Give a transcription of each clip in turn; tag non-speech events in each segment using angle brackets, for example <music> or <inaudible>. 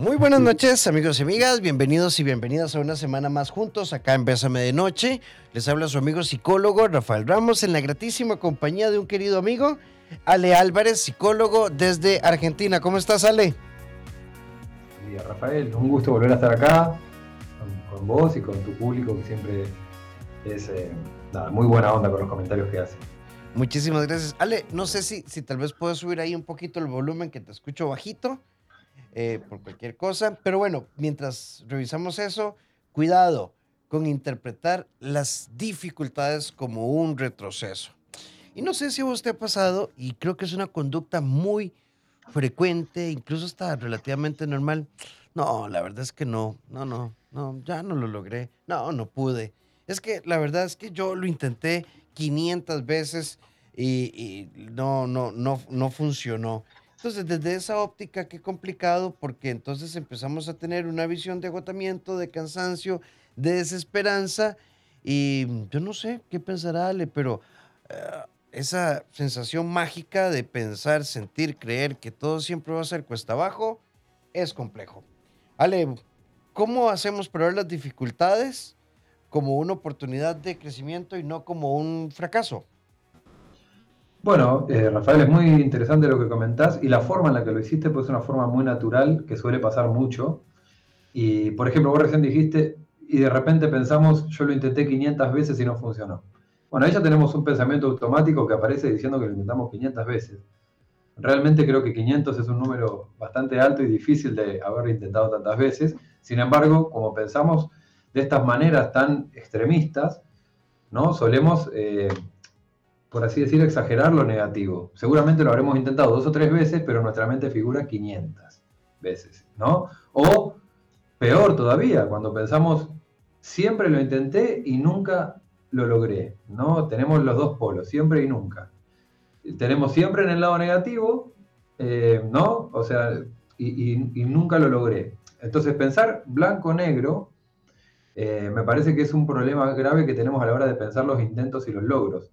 Muy buenas noches, amigos y amigas. Bienvenidos y bienvenidas a una semana más juntos acá en Bésame de Noche. Les habla su amigo psicólogo Rafael Ramos en la gratísima compañía de un querido amigo, Ale Álvarez, psicólogo desde Argentina. ¿Cómo estás, Ale? Buen día, Rafael. Un gusto volver a estar acá con, vos y con tu público que siempre es eh, muy buena onda con los comentarios que hace. Muchísimas gracias. Ale, no sé si, si tal vez puedo subir ahí un poquito el volumen que te escucho bajito. Eh, por cualquier cosa. Pero bueno, mientras revisamos eso, cuidado con interpretar las dificultades como un retroceso. Y no sé si a usted ha pasado, y creo que es una conducta muy frecuente, incluso está relativamente normal. No, la verdad es que no, no, no, no, ya no lo logré. No, no pude. Es que la verdad es que yo lo intenté 500 veces y, y no, no, no, no funcionó. Entonces, desde esa óptica, qué complicado, porque entonces empezamos a tener una visión de agotamiento, de cansancio, de desesperanza, y yo no sé qué pensará Ale, pero eh, esa sensación mágica de pensar, sentir, creer que todo siempre va a ser cuesta abajo, es complejo. Ale, ¿cómo hacemos para ver las dificultades como una oportunidad de crecimiento y no como un fracaso? Bueno, eh, Rafael, es muy interesante lo que comentás y la forma en la que lo hiciste pues es una forma muy natural que suele pasar mucho. Y, por ejemplo, vos recién dijiste y de repente pensamos, yo lo intenté 500 veces y no funcionó. Bueno, ahí ya tenemos un pensamiento automático que aparece diciendo que lo intentamos 500 veces. Realmente creo que 500 es un número bastante alto y difícil de haber intentado tantas veces. Sin embargo, como pensamos de estas maneras tan extremistas, ¿no? solemos eh, por así decir, exagerar lo negativo. Seguramente lo habremos intentado dos o tres veces, pero nuestra mente figura 500 veces, ¿no? O peor todavía, cuando pensamos, siempre lo intenté y nunca lo logré, ¿no? Tenemos los dos polos, siempre y nunca. Tenemos siempre en el lado negativo, eh, ¿no? O sea, y, nunca lo logré. Entonces, pensar blanco-negro eh, me parece que es un problema grave que tenemos a la hora de pensar los intentos y los logros.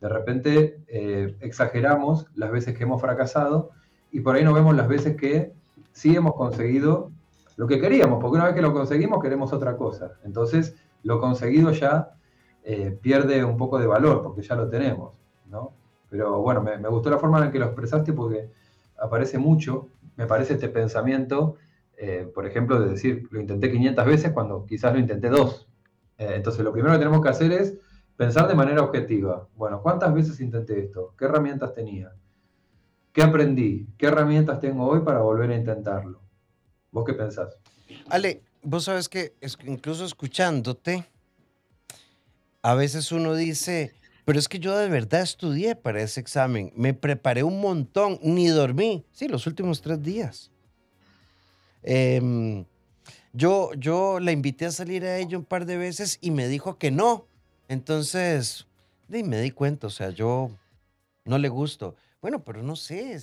De repente eh, exageramos las veces que hemos fracasado y por ahí no vemos las veces que sí hemos conseguido lo que queríamos, porque una vez que lo conseguimos queremos otra cosa. Entonces, lo conseguido ya eh, pierde un poco de valor, porque ya lo tenemos, ¿no? Pero bueno, me, gustó la forma en la que lo expresaste porque aparece mucho, me parece este pensamiento, eh, por ejemplo, de decir, lo intenté 500 veces cuando quizás lo intenté dos. entonces, lo primero que tenemos que hacer es Pensar de manera objetiva. Bueno, ¿cuántas veces intenté esto? ¿Qué herramientas tenía? ¿Qué aprendí? ¿Qué herramientas tengo hoy para volver a intentarlo? ¿Vos qué pensás? Ale, vos sabes que incluso escuchándote, a veces uno dice, pero es que yo de verdad estudié para ese examen, me preparé un montón, ni dormí, sí, los últimos tres días. Em, yo, yo la invité a salir a ella un par de veces y me dijo que no, entonces, me di cuenta, o sea, yo no le gusto. Bueno, pero no sé,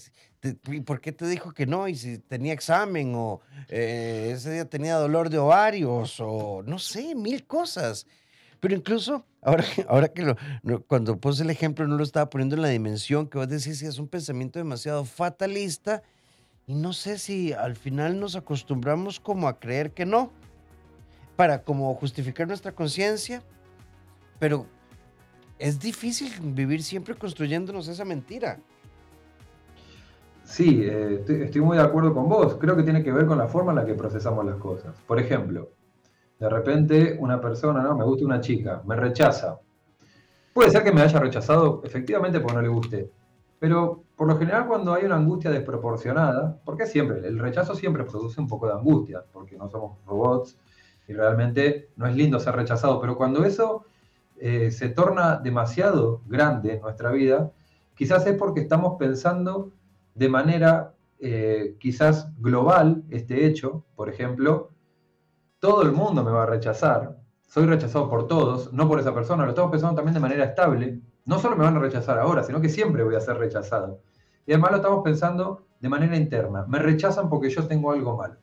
¿y por qué te dijo que no? Y si tenía examen o eh, ese día tenía dolor de ovarios o no sé, mil cosas. Pero incluso ahora, <laughs> ahora que cuando puse el ejemplo no lo estaba poniendo en la dimensión que vos decís que es un pensamiento demasiado fatalista y no sé si al final nos acostumbramos como a creer que no, para como justificar nuestra conciencia pero es difícil vivir siempre construyéndonos esa mentira. Sí, eh, estoy, muy de acuerdo con vos. Creo que tiene que ver con la forma en la que procesamos las cosas. Por ejemplo, de repente una persona, ¿no? Me gusta una chica, me rechaza. Puede ser que me haya rechazado efectivamente porque no le guste. Pero por lo general cuando hay una angustia desproporcionada, porque siempre, el rechazo siempre produce un poco de angustia, porque no somos robots y realmente no es lindo ser rechazado, pero cuando eso eh, se torna demasiado grande en nuestra vida, quizás es porque estamos pensando de manera eh, quizás global este hecho, por ejemplo, todo el mundo me va a rechazar, soy rechazado por todos, no por esa persona, lo estamos pensando también de manera estable, no solo me van a rechazar ahora, sino que siempre voy a ser rechazado. Y además lo estamos pensando de manera interna, me rechazan porque yo tengo algo malo.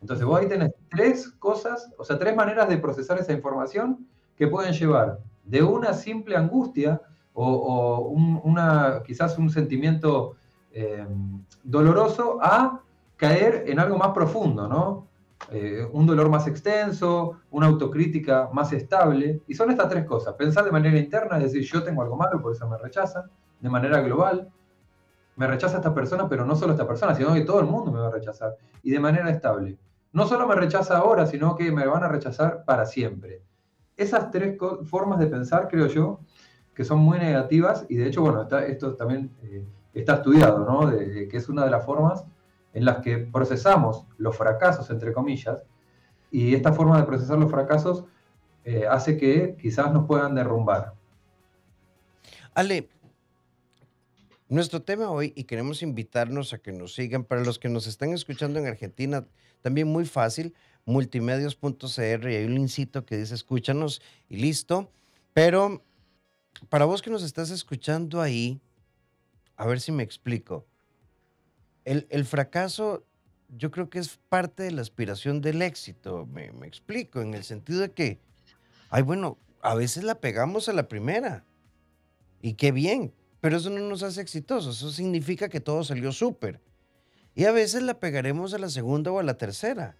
Entonces vos ahí tenés tres cosas, o sea, tres maneras de procesar esa información que pueden llevar de una simple angustia o, una, quizás un sentimiento eh, doloroso a caer en algo más profundo, ¿no? Eh, un dolor más extenso, una autocrítica más estable. Y son estas tres cosas. Pensar de manera interna, es decir, yo tengo algo malo, por eso me rechazan. De manera global, me rechaza esta persona, pero no solo esta persona, sino que todo el mundo me va a rechazar. Y de manera estable. No solo me rechaza ahora, sino que me van a rechazar para siempre. Esas tres formas de pensar, creo yo, que son muy negativas y de hecho, bueno, esto también eh, está estudiado, ¿no? que es una de las formas en las que procesamos los fracasos, entre comillas, y esta forma de procesar los fracasos eh, hace que quizás nos puedan derrumbar. Ale, nuestro tema hoy, y queremos invitarnos a que nos sigan, para los que nos están escuchando en Argentina, también muy fácil, multimedios.cr, y hay un lincito que dice escúchanos y listo. Pero para vos que nos estás escuchando ahí, a ver si me explico. El, fracaso yo creo que es parte de la aspiración del éxito, me, explico, en el sentido de que, ay, bueno, a veces la pegamos a la primera. Y qué bien, pero eso no nos hace exitosos, eso significa que todo salió súper. Y a veces la pegaremos a la segunda o a la tercera.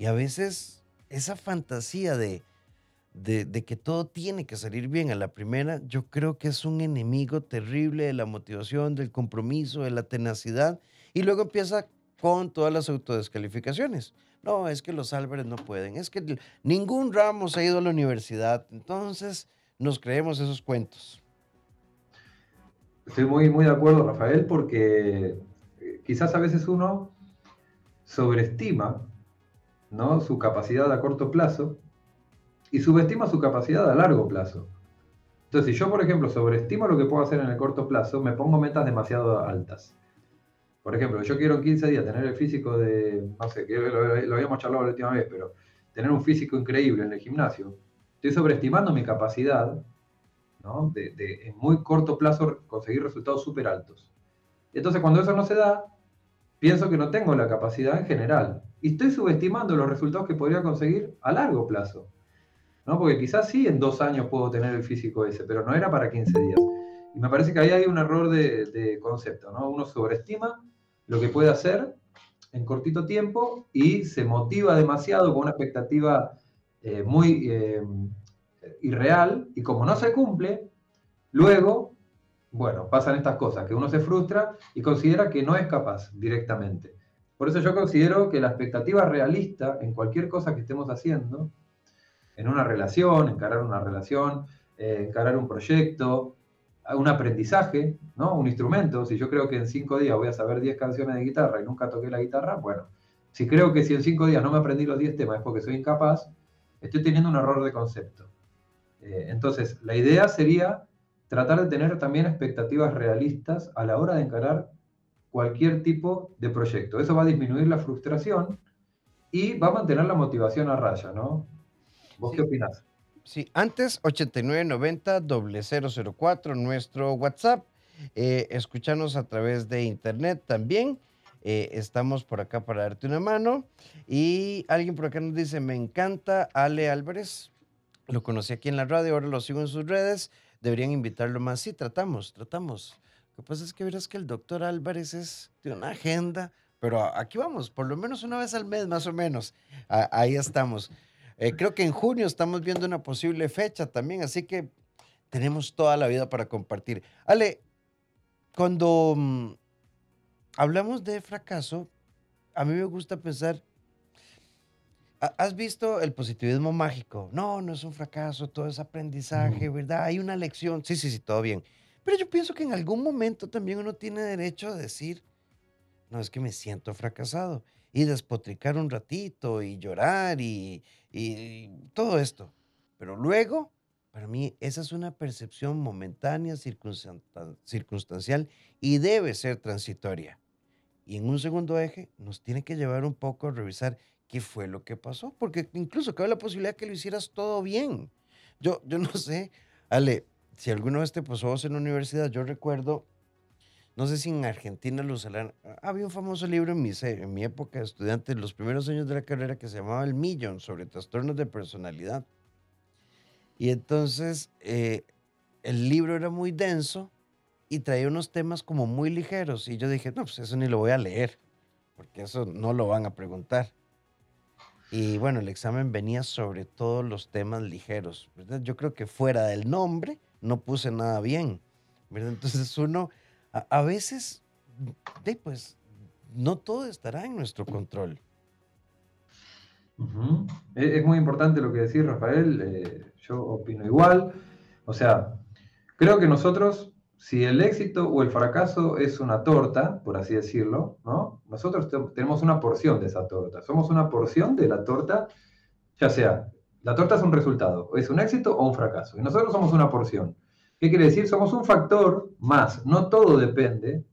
Y a veces esa fantasía de, de, que todo tiene que salir bien a la primera, yo creo que es un enemigo terrible de la motivación, del compromiso, de la tenacidad. Y luego empieza con todas las autodescalificaciones. No, es que los Álvarez no pueden, es que ningún Ramos ha ido a la universidad, entonces nos creemos esos cuentos. Estoy muy, muy de acuerdo, Rafael, porque eh, quizás a veces uno sobreestima ¿no? su capacidad a corto plazo y subestima su capacidad a largo plazo. Entonces, si yo, por ejemplo, sobreestimo lo que puedo hacer en el corto plazo, me pongo metas demasiado altas. Por ejemplo, yo quiero en 15 días tener el físico de, no sé, que lo, habíamos charlado la última vez, pero tener un físico increíble en el gimnasio. Estoy sobreestimando mi capacidad de, de, en muy corto plazo conseguir resultados súper altos. Entonces, cuando eso no se da, pienso que no tengo la capacidad en general. Y estoy subestimando los resultados que podría conseguir a largo plazo. ¿no? Porque quizás sí en dos años puedo tener el físico ese, pero no era para 15 días. Y me parece que ahí hay un error de, concepto, ¿no? Uno sobreestima lo que puede hacer en cortito tiempo y se motiva demasiado con una expectativa eh, muy eh, irreal y como no se cumple, luego, bueno, pasan estas cosas, que uno se frustra y considera que no es capaz directamente. Por eso yo considero que la expectativa realista en cualquier cosa que estemos haciendo en una relación, encarar una relación, eh, encarar un proyecto, un aprendizaje, ¿no? Un instrumento. Si yo creo que en cinco días voy a saber 10 canciones de guitarra y nunca toqué la guitarra, bueno, si creo que si en cinco días no me aprendí los 10 temas es porque soy incapaz, estoy teniendo un error de concepto. Eh, entonces, la idea sería tratar de tener también expectativas realistas a la hora de encarar cualquier tipo de proyecto. Eso va a disminuir la frustración y va a mantener la motivación a raya, ¿no? ¿Vos qué opinás? Sí, antes 8990-004, nuestro WhatsApp. Eh, escúchanos a través de internet también. Eh, estamos por acá para darte una mano. Y alguien por acá nos dice, me encanta Ale Álvarez. Lo conocí aquí en la radio, ahora lo sigo en sus redes. Deberían invitarlo más. Sí, tratamos, tratamos. Lo que pasa es que verás que el doctor Álvarez es de una agenda, pero aquí vamos, por lo menos una vez al mes, más o menos. ahí estamos. Eh, creo que en junio estamos viendo una posible fecha también, así que tenemos toda la vida para compartir. Ale, cuando mm, hablamos de fracaso, a mí me gusta pensar, ¿has visto el positivismo mágico? No, no es un fracaso, todo es aprendizaje, ¿verdad? Hay una lección. Sí, sí, sí, todo bien. Pero yo pienso que en algún momento también uno tiene derecho a decir, no, es que me siento fracasado y despotricar un ratito y llorar y, todo esto. Pero luego, para mí, esa es una percepción momentánea, circunstancial y debe ser transitoria. Y en un segundo eje nos tiene que llevar un poco a revisar qué fue lo que pasó, porque incluso cabe la posibilidad que lo hicieras todo bien. Yo, yo no sé, Ale, si alguna vez te pasó vos en la universidad, yo recuerdo no sé si en Argentina lo usarán. Había un famoso libro en mi, en mi época de estudiante, en los primeros años de la carrera, que se llamaba El Millón, sobre trastornos de personalidad. Y entonces eh, el libro era muy denso y traía unos temas como muy ligeros. Y yo dije, no, pues eso ni lo voy a leer. porque eso no lo van a preguntar. Y bueno, el examen venía sobre todos los temas ligeros, ¿verdad? Yo creo que fuera del nombre no puse nada bien, ¿verdad? Entonces uno, a, veces, pues, no todo estará en nuestro control. es, muy importante lo que decís, Rafael. Eh, yo opino igual. O sea, creo que nosotros si el éxito o el fracaso es una torta, por así decirlo, ¿no? Nosotros tenemos una porción de esa torta. Somos una porción de la torta, ya sea, la torta es un resultado, es un éxito o un fracaso. Y nosotros somos una porción. ¿Qué quiere decir? Somos un factor más. No todo depende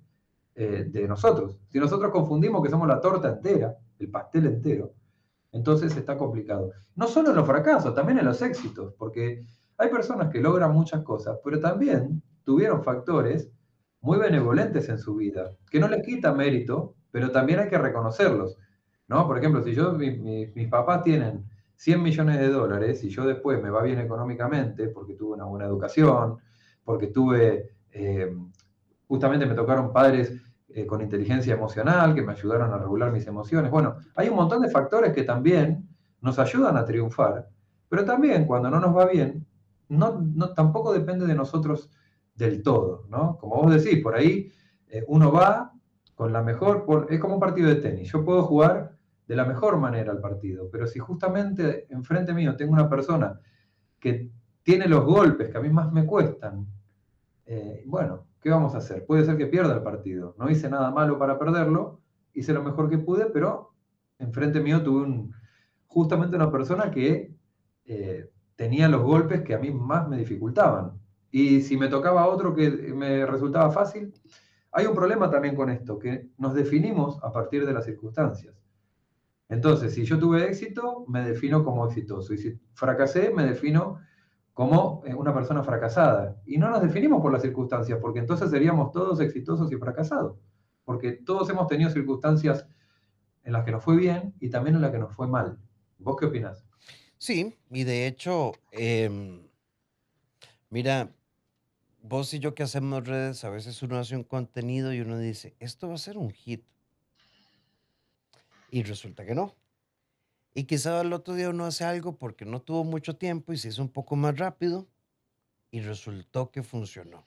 eh, de nosotros. Si nosotros confundimos que somos la torta entera, el pastel entero, entonces está complicado. No solo en los fracasos, también en los éxitos, porque hay personas que logran muchas cosas, pero también tuvieron factores muy benevolentes en su vida, que no les quita mérito, pero también hay que reconocerlos. ¿no? Por ejemplo, si yo, mis papás tienen 100 millones de dólares y yo después me va bien económicamente porque tuve una buena educación, porque tuve, eh, justamente me tocaron padres eh, con inteligencia emocional que me ayudaron a regular mis emociones. Bueno, hay un montón de factores que también nos ayudan a triunfar, pero también cuando no nos va bien, no, no tampoco depende de nosotros del todo, ¿no? Como vos decís, por ahí eh, uno va con la mejor, es como un partido de tenis, yo puedo jugar de la mejor manera al partido, pero si justamente enfrente mío tengo una persona que tiene los golpes que a mí más me cuestan, eh, bueno, ¿qué vamos a hacer? Puede ser que pierda el partido, no hice nada malo para perderlo, hice lo mejor que pude, pero enfrente mío tuve un, justamente una persona que eh, tenía los golpes que a mí más me dificultaban. Y si me tocaba otro que me resultaba fácil, hay un problema también con esto, que nos definimos a partir de las circunstancias. Entonces, si yo tuve éxito, me defino como exitoso. Y si fracasé, me defino como eh, una persona fracasada. Y no nos definimos por las circunstancias, porque entonces seríamos todos exitosos y fracasados. Porque todos hemos tenido circunstancias en las que nos fue bien y también en las que nos fue mal. ¿Vos qué opinás? Sí, y de hecho, em, mira, vos y yo que hacemos redes, a veces uno hace un contenido y uno dice, esto va a ser un hit. Y resulta que no. Y quizá el otro día uno hace algo porque no tuvo mucho tiempo y se hizo un poco más rápido y resultó que funcionó.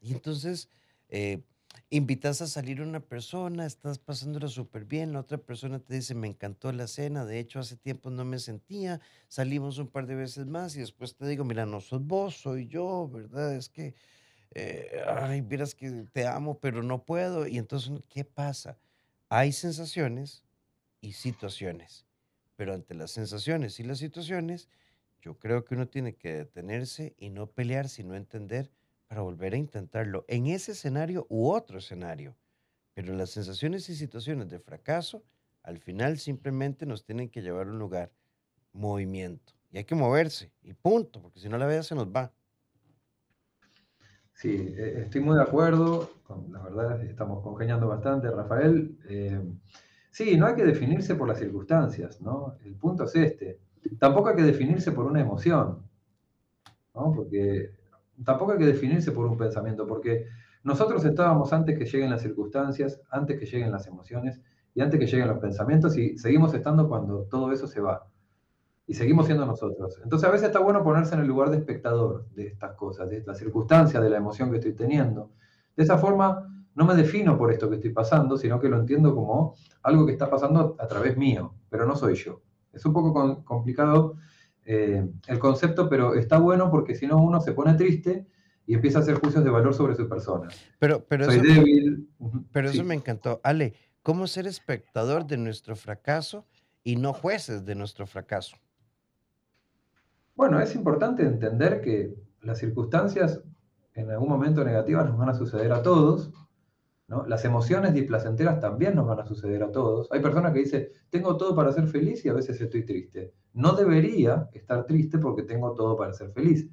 Y entonces, eh, invitas a salir una persona, estás pasándolo súper bien, la otra persona te dice, me encantó la cena, de hecho hace tiempo no me sentía, salimos un par de veces más y después te digo, mira, no sos vos, soy yo, ¿verdad? Es que, eh, ay, miras que te amo, pero no puedo. Y entonces, ¿qué pasa? Hay sensaciones y situaciones, pero ante las sensaciones y las situaciones, yo creo que uno tiene que detenerse y no pelear, sino entender para volver a intentarlo en ese escenario u otro escenario. Pero las sensaciones y situaciones de fracaso al final simplemente nos tienen que llevar a un lugar, movimiento. Y hay que moverse, y punto, porque si no la vida se nos va. Sí, e, estoy muy de acuerdo, la verdad estamos congeniando bastante, Rafael. Eh, sí, no hay que definirse por las circunstancias, ¿no? El punto es este. Tampoco hay que definirse por una emoción, ¿no? Porque tampoco hay que definirse por un pensamiento, porque nosotros estábamos antes que lleguen las circunstancias, antes que lleguen las emociones y antes que lleguen los pensamientos y seguimos estando cuando todo eso se va. Y seguimos siendo nosotros. Entonces a veces está bueno ponerse en el lugar de espectador de estas cosas, de la circunstancia, de la emoción que estoy teniendo. De esa forma no me defino por esto que estoy pasando, sino que lo entiendo como algo que está pasando a través mío, pero no soy yo. Es un poco complicado eh, el concepto, pero está bueno porque si no uno se pone triste y empieza a hacer juicios de valor sobre su persona. Pero, pero Soy eso, débil. Pero eso me encantó. Ale, ¿cómo ser espectador de nuestro fracaso y no jueces de nuestro fracaso? Bueno, es importante entender que las circunstancias en algún momento negativas nos van a suceder a todos las emociones displacenteras también nos van a suceder a todos. Hay personas que dicen, tengo todo para ser feliz y a veces estoy triste. No debería estar triste porque tengo todo para ser feliz.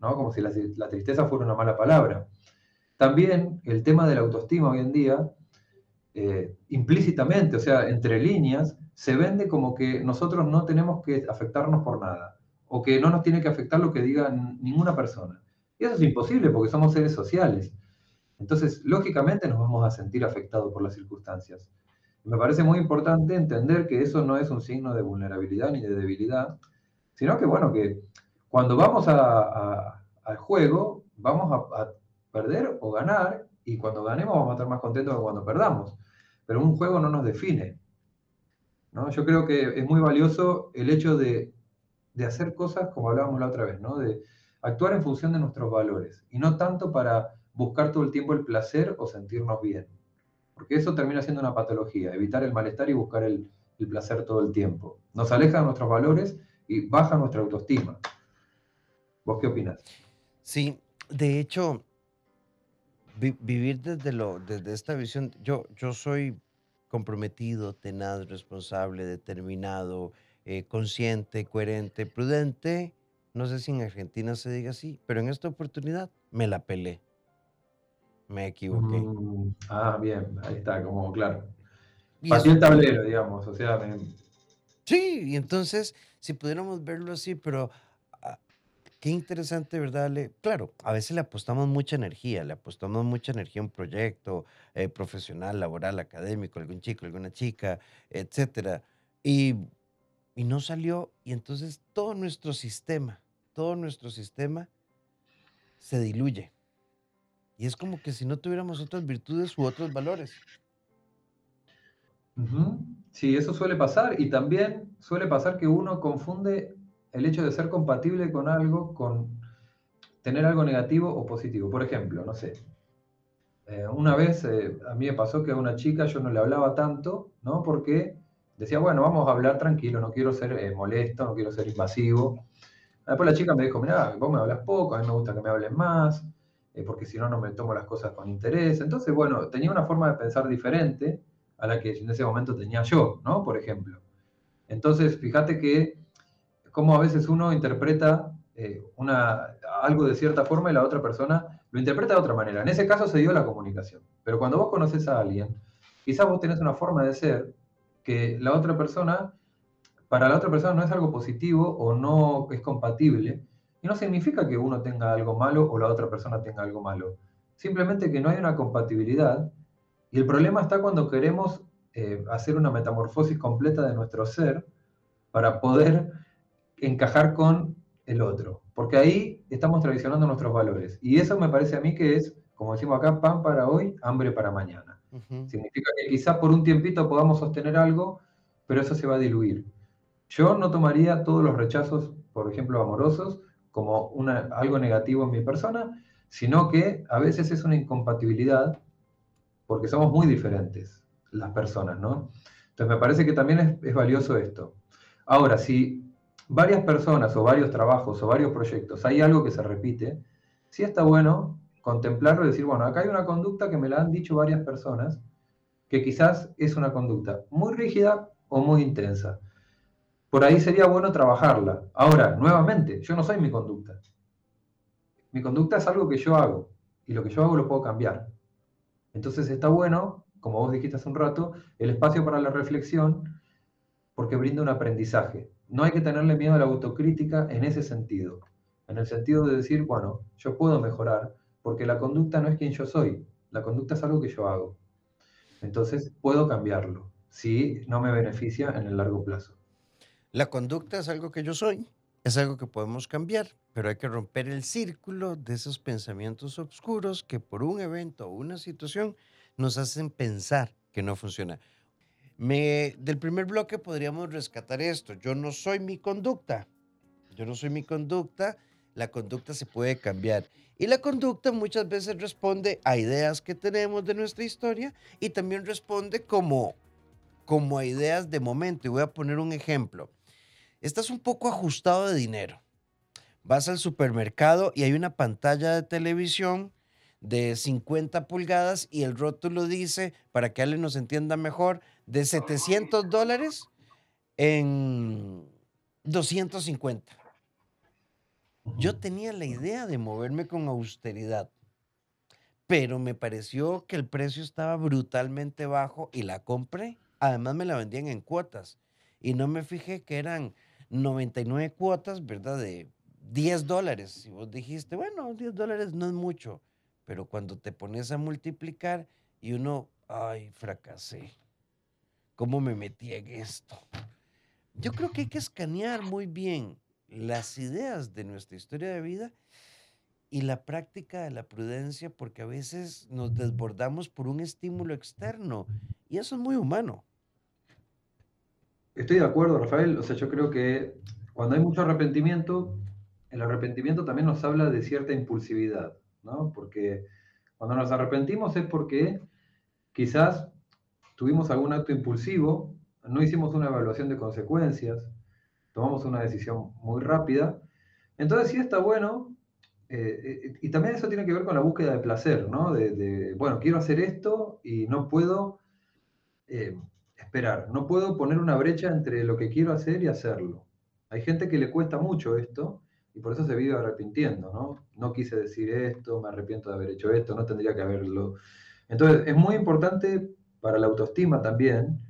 ¿no? Como si la, tristeza fuera una mala palabra. También el tema de la autoestima hoy en día, eh, implícitamente, o sea, entre líneas, se vende como que nosotros no tenemos que afectarnos por nada, o que no nos tiene que afectar lo que diga ninguna persona. Y eso es imposible porque somos seres sociales. Entonces, lógicamente nos vamos a sentir afectados por las circunstancias. Me parece muy importante entender que eso no es un signo de vulnerabilidad ni de debilidad, sino que, bueno, que cuando vamos al juego, vamos a, perder o ganar, y cuando ganemos vamos a estar más contentos que cuando perdamos. Pero un juego no nos define. ¿no? Yo creo que es muy valioso el hecho de, de hacer cosas como hablábamos la otra vez, ¿no? de actuar en función de nuestros valores, y no tanto para buscar todo el tiempo el placer o sentirnos bien. Porque eso termina siendo una patología, evitar el malestar y buscar el, placer todo el tiempo. Nos aleja de nuestros valores y baja nuestra autoestima. ¿Vos qué opinas? Sí, de hecho, vivir desde, lo, desde esta visión, yo, yo soy comprometido, tenaz, responsable, determinado, eh, consciente, coherente, prudente. No sé si en Argentina se diga así, pero en esta oportunidad me la pelé. Me equivoqué. Mm, ah, bien, ahí está, como claro. Pasé el tablero, digamos, o sea, Sí, y entonces, si pudiéramos verlo así, pero ah, qué interesante, ¿verdad? claro, a veces le apostamos mucha energía, le apostamos mucha energía a un proyecto eh, profesional, laboral, académico, algún chico, alguna chica, etcétera, y, y no salió, y entonces todo nuestro sistema, todo nuestro sistema se diluye. Y es como que si no tuviéramos otras virtudes u otros valores. Sí, eso suele pasar y también suele pasar que uno confunde el hecho de ser compatible con algo con tener algo negativo o positivo. Por ejemplo, no sé, eh, una vez eh, a mí me pasó que a una chica yo no le hablaba tanto, ¿no? Porque decía, bueno, vamos a hablar tranquilo, no quiero ser eh, molesto, no quiero ser invasivo. Después la chica me dijo, mira, vos me hablas poco, a mí me gusta que me hablen más. Eh, porque si no, no me tomo las cosas con interés. Entonces, bueno, tenía una forma de pensar diferente a la que en ese momento tenía yo, ¿no? Por ejemplo. Entonces, fíjate que cómo a veces uno interpreta eh, una, algo de cierta forma y la otra persona lo interpreta de otra manera. En ese caso se dio la comunicación. Pero cuando vos conoces a alguien, quizás vos tenés una forma de ser que la otra persona, para la otra persona no es algo positivo o no es compatible, y no significa que uno tenga algo malo o la otra persona tenga algo malo. Simplemente que no hay una compatibilidad. Y el problema está cuando queremos eh, hacer una metamorfosis completa de nuestro ser para poder encajar con el otro. Porque ahí estamos traicionando nuestros valores. Y eso me parece a mí que es, como decimos acá, pan para hoy, hambre para mañana. Significa que quizás por un tiempito podamos sostener algo, pero eso se va a diluir. Yo no tomaría todos los rechazos, por ejemplo, amorosos, como algo negativo en mi persona, sino que a veces es una incompatibilidad porque somos muy diferentes las personas, ¿no? Entonces me parece que también es, es valioso esto. Ahora, si varias personas o varios trabajos o varios proyectos hay algo que se repite, sí está bueno contemplarlo y decir, bueno, acá hay una conducta que me la han dicho varias personas, que quizás es una conducta muy rígida o muy intensa por ahí sería bueno trabajarla. Ahora, nuevamente, yo no soy mi conducta. Mi conducta es algo que yo hago y lo que yo hago lo puedo cambiar. Entonces está bueno, como vos dijiste hace un rato, el espacio para la reflexión porque brinda un aprendizaje. No hay que tenerle miedo a la autocrítica en ese sentido, en el sentido de decir, bueno, yo puedo mejorar porque la conducta no es quien yo soy, la conducta es algo que yo hago. Entonces puedo cambiarlo si no me beneficia en el largo plazo. La conducta es algo que yo soy, es algo que podemos cambiar, pero hay que romper el círculo de esos pensamientos oscuros que por un evento o una situación nos hacen pensar que no funciona. Me, del primer bloque podríamos rescatar esto. Yo no soy mi conducta. Yo no soy mi conducta. La conducta se puede cambiar. Y la conducta muchas veces responde a ideas que tenemos de nuestra historia y también responde como, como a ideas de momento. Y voy a poner un ejemplo estás un poco ajustado de dinero. Vas al supermercado y hay una pantalla de televisión de 50 pulgadas y el rótulo dice, para que Ale nos entienda mejor, de 700 dólares en 250. Yo tenía la idea de moverme con austeridad, pero me pareció que el precio estaba brutalmente bajo y la compré. Además me la vendían en cuotas y no me fijé que eran 99 cuotas, ¿verdad? De 10 dólares. Si vos dijiste, bueno, 10 dólares no es mucho, pero cuando te pones a multiplicar y uno, ay, fracasé. cómo me metí en esto. Yo creo que hay que escanear muy bien las ideas de nuestra historia de vida y la práctica de la prudencia porque a veces nos desbordamos por un estímulo externo y eso es muy humano. Estoy de acuerdo, Rafael. O sea, yo creo que cuando hay mucho arrepentimiento, el arrepentimiento también nos habla de cierta impulsividad, ¿no? Porque cuando nos arrepentimos es porque quizás tuvimos algún acto impulsivo, no hicimos una evaluación de consecuencias, tomamos una decisión muy rápida. Entonces sí está bueno, eh, eh, y también eso tiene que ver con la búsqueda de placer, ¿no? De, bueno, quiero hacer esto y no puedo eh, esperar, no puedo poner una brecha entre lo que quiero hacer y hacerlo. Hay gente que le cuesta mucho esto y por eso se vive arrepintiendo, ¿no? No quise decir esto, me arrepiento de haber hecho esto, no tendría que haberlo. Entonces, es muy importante para la autoestima también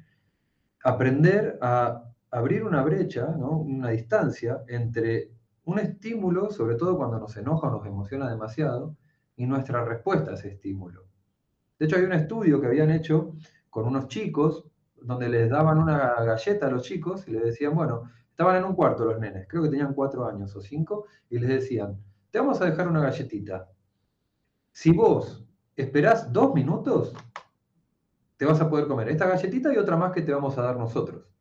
aprender a abrir una brecha, ¿no? una distancia entre un estímulo, sobre todo cuando nos enoja o nos emociona demasiado, y nuestra respuesta a ese estímulo. De hecho, hay un estudio que habían hecho con unos chicos, donde les daban una galleta a los chicos y les decían, bueno, estaban en un cuarto los nenes, creo que tenían cuatro años o cinco, y les decían, te vamos a dejar una galletita. Si vos esperás dos minutos, te vas a poder comer esta galletita y otra más que te vamos a dar nosotros.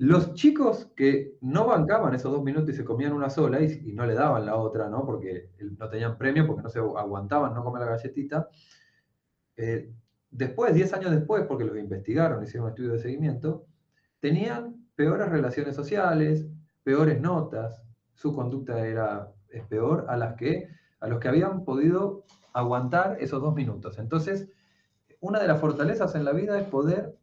Los chicos que no bancaban esos dos minutos y se comían una sola y, no le daban la otra, ¿no? Porque no tenían premio, porque no se aguantaban no comer la galletita, eh, después, 10 años después, porque los investigaron, hicieron un estudio de seguimiento, tenían peores relaciones sociales, peores notas, su conducta era, peor a, las que, a los que habían podido aguantar esos dos minutos. Entonces, una de las fortalezas en la vida es poder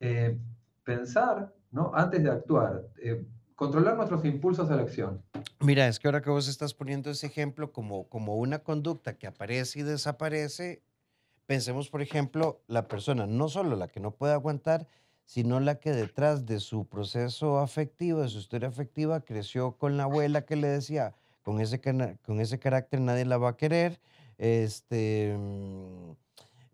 eh, pensar ¿no? Antes de actuar, eh, controlar nuestros impulsos a la acción. Mira, es que ahora que vos estás poniendo ese ejemplo como, como una conducta que aparece y desaparece, pensemos, por ejemplo, la persona, no solo la que no puede aguantar, sino la que detrás de su proceso afectivo, de su historia afectiva, creció con la abuela que le decía, con ese, con ese carácter nadie la va a querer, este, mm,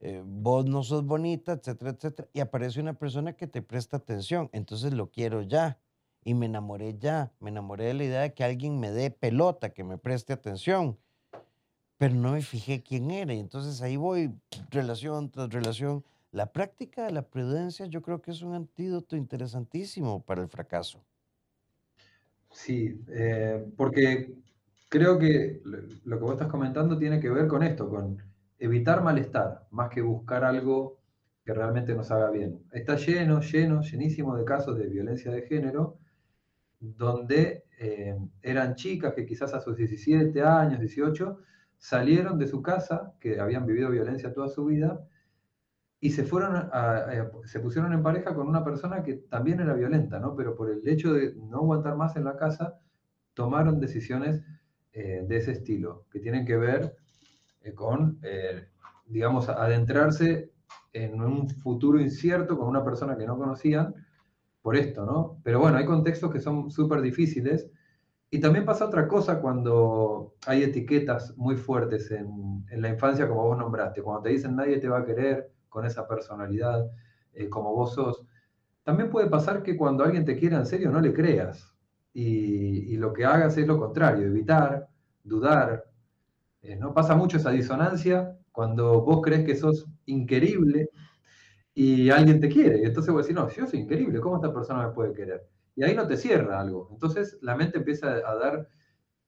eh, vos no sos bonita, etcétera, etcétera. Y aparece una persona que te presta atención, entonces lo quiero ya. Y me enamoré ya, me enamoré de la idea de que alguien me dé pelota, que me preste atención. Pero no me fijé quién era. Y entonces ahí voy, relación tras relación. La práctica de la prudencia yo creo que es un antídoto interesantísimo para el fracaso. Sí, eh, porque creo que lo que vos estás comentando tiene que ver con esto, con evitar malestar, más que buscar algo que realmente nos haga bien. Está lleno, lleno, llenísimo de casos de violencia de género, donde eh, eran chicas que quizás a sus 17 años, 18, salieron de su casa, que habían vivido violencia toda su vida, y se, fueron se pusieron en pareja con una persona que también era violenta, ¿no? Pero por el hecho de no aguantar más en la casa, tomaron decisiones eh, de ese estilo, que tienen que ver eh, con, eh, digamos, adentrarse en un futuro incierto con una persona que no conocían por esto, ¿no? Pero bueno, hay contextos que son súper difíciles. Y también pasa otra cosa cuando hay etiquetas muy fuertes en, la infancia, como vos nombraste, cuando te dicen nadie te va a querer con esa personalidad eh, como vos sos. También puede pasar que cuando alguien te quiera en serio no le creas y, y lo que hagas es lo contrario, evitar, dudar, eh, ¿no? Pasa mucho esa disonancia cuando vos crees que sos increíble y alguien te quiere. Y entonces vos decís, no, yo soy increíble, ¿cómo esta persona me puede querer? Y ahí no te cierra algo. Entonces la mente empieza a dar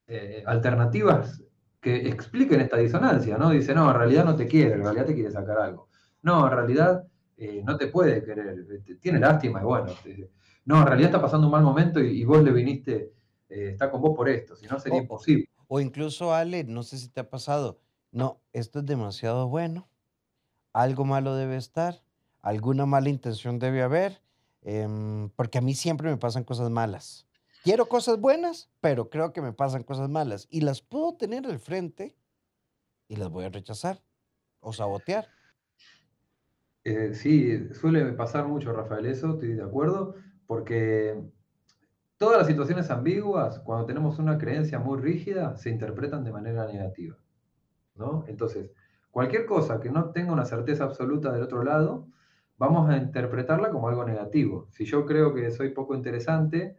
eh, alternativas que expliquen esta disonancia, ¿no? Dice, no, en realidad no te quiere, en realidad te quiere sacar algo. No, en realidad eh, no te puede querer, tiene lástima y bueno, no, en realidad está pasando un mal momento y, vos le viniste, está con vos por esto, si no sería oh. imposible. O incluso, Ale, no sé si te ha pasado, no, esto es demasiado bueno, algo malo debe estar, alguna mala intención debe haber, em, porque a mí siempre me pasan cosas malas. Quiero cosas buenas, pero creo que me pasan cosas malas y las puedo tener al frente y las voy a rechazar o sabotear. Eh, sí, suele pasar mucho, Rafael, eso, estoy de acuerdo, porque Todas las situaciones ambiguas, cuando tenemos una creencia muy rígida, se interpretan de manera negativa. ¿no? Entonces, cualquier cosa que no tenga una certeza absoluta del otro lado vamos a interpretarla como algo negativo. Si yo creo que soy poco interesante,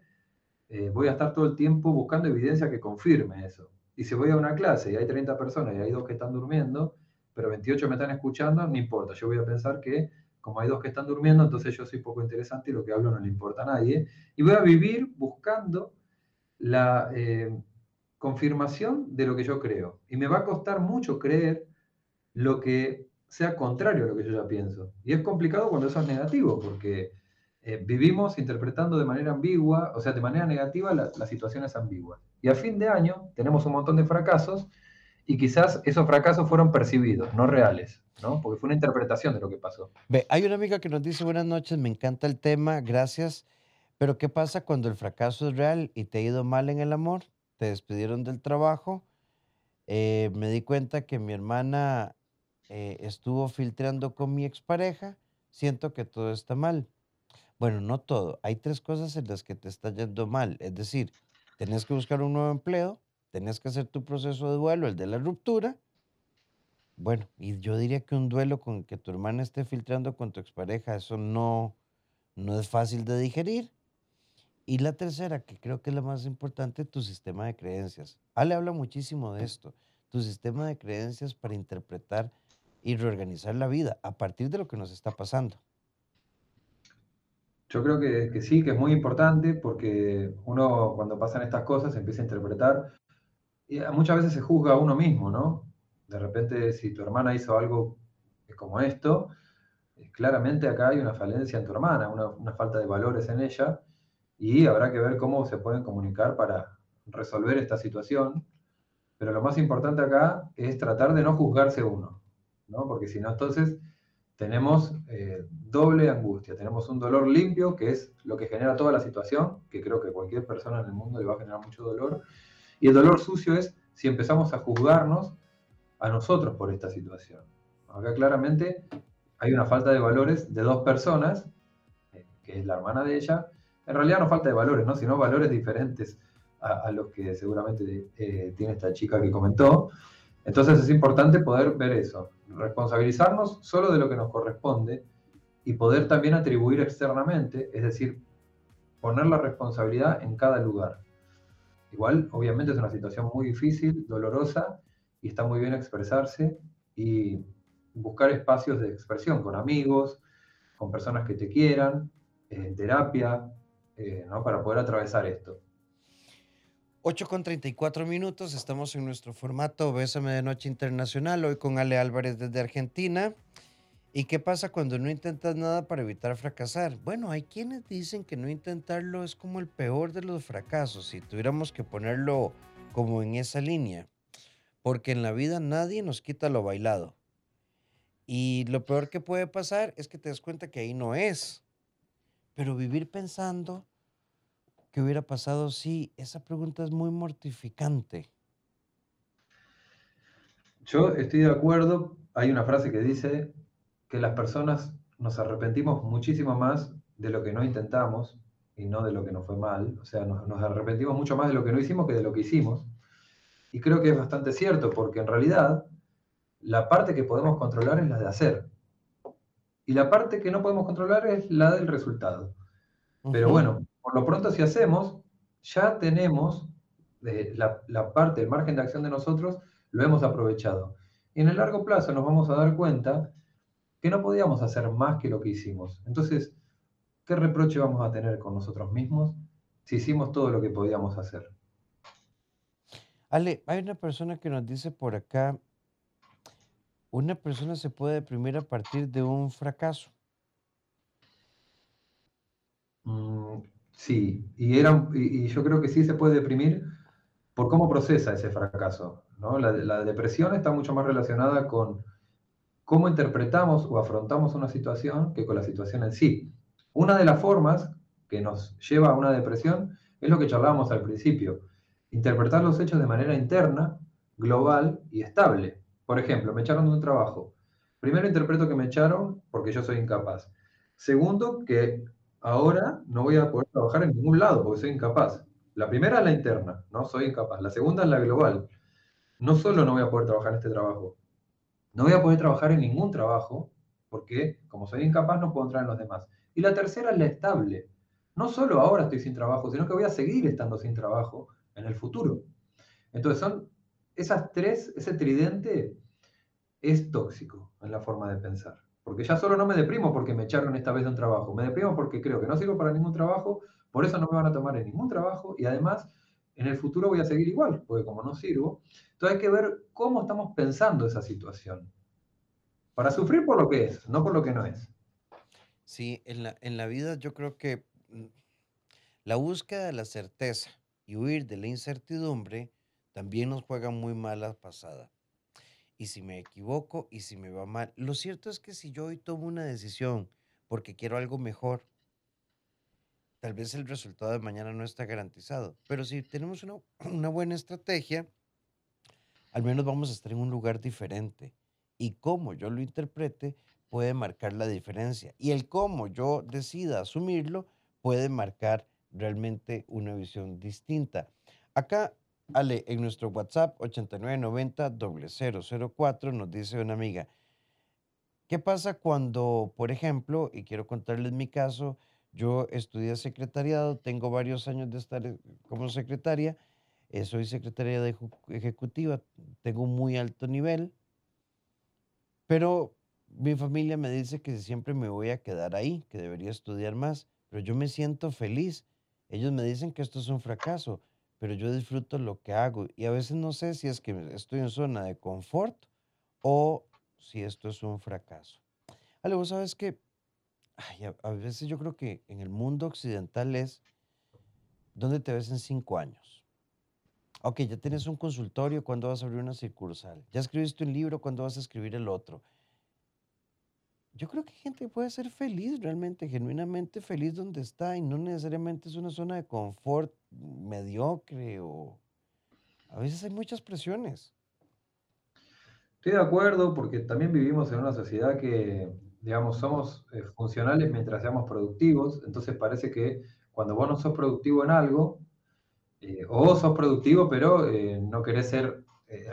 eh, voy a estar todo el tiempo buscando evidencia que confirme eso. Y si voy a una clase y hay 30 personas y hay dos que están durmiendo, pero 28 me están escuchando, no importa. Yo voy a pensar que como hay dos que están durmiendo, entonces yo soy poco interesante y lo que hablo no le importa a nadie. Y voy a vivir buscando la eh, confirmación de lo que yo creo. Y me va a costar mucho creer lo que sea contrario a lo que yo ya pienso. Y es complicado cuando eso es negativo, porque eh, vivimos interpretando de manera ambigua, o sea, de manera negativa las situaciones ambiguas. Y a fin de año tenemos un montón de fracasos y quizás esos fracasos fueron percibidos, no reales, ¿no? Porque fue una interpretación de lo que pasó. Ve, hay una amiga que nos dice buenas noches, me encanta el tema, gracias. Pero ¿qué pasa cuando el fracaso es real y te ha ido mal en el amor? Te despidieron del trabajo. Eh, me di cuenta que mi hermana eh, estuvo filtrando con mi expareja. Siento que todo está mal. Bueno, no todo. Hay tres cosas en las que te está yendo mal. Es decir, tenés que buscar un nuevo empleo, tenés que hacer tu proceso de duelo, el de la ruptura. Bueno, y yo diría que un duelo con que tu hermana esté filtrando con tu expareja, eso no, no es fácil de digerir. Y la tercera, que creo que es la más importante, tu sistema de creencias. Ale habla muchísimo de esto, tu sistema de creencias para interpretar y reorganizar la vida a partir de lo que nos está pasando. Yo creo que, sí, que es muy importante porque uno cuando pasan estas cosas empieza a interpretar y muchas veces se juzga a uno mismo, ¿no? De repente si tu hermana hizo algo como esto, eh, claramente acá hay una falencia en tu hermana, una, una falta de valores en ella y habrá que ver cómo se pueden comunicar para resolver esta situación. Pero lo más importante acá es tratar de no juzgarse uno, ¿no? Porque si no, entonces tenemos eh, doble angustia. Tenemos un dolor limpio, que es lo que genera toda la situación, que creo que cualquier persona en el mundo le va a generar mucho dolor. Y el dolor sucio es si empezamos a juzgarnos a nosotros por esta situación. Acá claramente hay una falta de valores de dos personas, eh, que es la hermana de ella. En realidad no falta de valores, ¿no? sino valores diferentes a, los que seguramente eh, tiene esta chica que comentó. Entonces es importante poder ver eso, responsabilizarnos solo de lo que nos corresponde y poder también atribuir externamente, es decir, poner la responsabilidad en cada lugar. Igual, obviamente es una situación muy difícil, dolorosa, y está muy bien expresarse y buscar espacios de expresión con amigos, con personas que te quieran, en terapia, eh, ¿no? para poder atravesar esto. 8 con 34 minutos, estamos en nuestro formato Bésame de Noche Internacional, hoy con Ale Álvarez desde Argentina. ¿Y qué pasa cuando no intentas nada para evitar fracasar? Bueno, hay quienes dicen que no intentarlo es como el peor de los fracasos, si tuviéramos que ponerlo como en esa línea, porque en la vida nadie nos quita lo bailado. Y lo peor que puede pasar es que te das cuenta que ahí no es. Pero vivir pensando ¿Qué hubiera pasado si esa pregunta es muy mortificante? Yo estoy de acuerdo. Hay una frase que dice que las personas nos arrepentimos muchísimo más de lo que no intentamos y no de lo que nos fue mal. O sea, nos, nos arrepentimos mucho más de lo que no hicimos que de lo que hicimos. Y creo que es bastante cierto, porque en realidad la parte que podemos controlar es la de hacer. Y la parte que no podemos controlar es la del resultado. Pero bueno, por lo pronto si hacemos, ya tenemos eh, la, parte, el margen de acción de nosotros, lo hemos aprovechado. Y en el largo plazo nos vamos a dar cuenta que no podíamos hacer más que lo que hicimos. Entonces, ¿qué reproche vamos a tener con nosotros mismos si hicimos todo lo que podíamos hacer? Ale, hay una persona que nos dice por acá, una persona se puede deprimir a partir de un fracaso. Mm, Sí, y, era, y, yo creo que sí se puede deprimir por cómo procesa ese fracaso. ¿no? La, la, depresión está mucho más relacionada con cómo interpretamos o afrontamos una situación que con la situación en sí. Una de las formas que nos lleva a una depresión es lo que charlábamos al principio, interpretar los hechos de manera interna, global y estable. Por ejemplo, me echaron de un trabajo. Primero interpreto que me echaron porque yo soy incapaz. Segundo, que ahora no voy a poder trabajar en ningún lado porque soy incapaz. La primera es la interna, no soy incapaz. La segunda es la global. No solo no voy a poder trabajar en este trabajo, no voy a poder trabajar en ningún trabajo porque como soy incapaz no puedo entrar en los demás. Y la tercera es la estable. No solo ahora estoy sin trabajo, sino que voy a seguir estando sin trabajo en el futuro. Entonces son esas tres, ese tridente es tóxico en la forma de pensar. Porque ya solo no me deprimo porque me echaron esta vez de un trabajo. Me deprimo porque creo que no sirvo para ningún trabajo, por eso no me van a tomar en ningún trabajo y además en el futuro voy a seguir igual, porque como no sirvo. Entonces hay que ver cómo estamos pensando esa situación. Para sufrir por lo que es, no por lo que no es. Sí, en la, en la vida yo creo que mm, la búsqueda de la certeza y huir de la incertidumbre también nos juega muy mala pasada y si me equivoco y si me va mal. Lo cierto es que si yo hoy tomo una decisión porque quiero algo mejor, tal vez el resultado de mañana no está garantizado. Pero si tenemos una, <clears throat> una buena estrategia, al menos vamos a estar en un lugar diferente. Y cómo yo lo interprete puede marcar la diferencia. Y el cómo yo decida asumirlo puede marcar realmente una visión distinta. Acá Ale, en nuestro WhatsApp 8990-004 nos dice una amiga, ¿qué pasa cuando, por ejemplo, y quiero contarles mi caso, yo estudié secretariado, tengo varios años de estar eh, como secretaria, eh, soy secretaria de ejecutiva, tengo un muy alto nivel, pero mi familia me dice que siempre me voy a quedar ahí, que debería estudiar más, pero yo me siento feliz. Ellos me dicen que esto es un fracaso pero yo disfruto lo que hago y a veces no sé si es que estoy en zona de confort o si esto es un fracaso. Ale, vos sabes que a, veces yo creo que en el mundo occidental es, ¿dónde te ves en cinco años? Ok, ya tienes un consultorio, ¿cuándo vas a abrir una circunsal? Ya escribiste un libro, ¿cuándo vas a escribir el otro? yo creo que gente puede ser feliz, realmente, genuinamente feliz donde está y no necesariamente es una zona de confort mediocre o a veces hay muchas presiones. Estoy de acuerdo porque también vivimos en una sociedad que, digamos, somos eh, funcionales mientras seamos productivos, entonces parece que cuando vos no sos productivo en algo, eh, o sos productivo pero eh, no querés ser,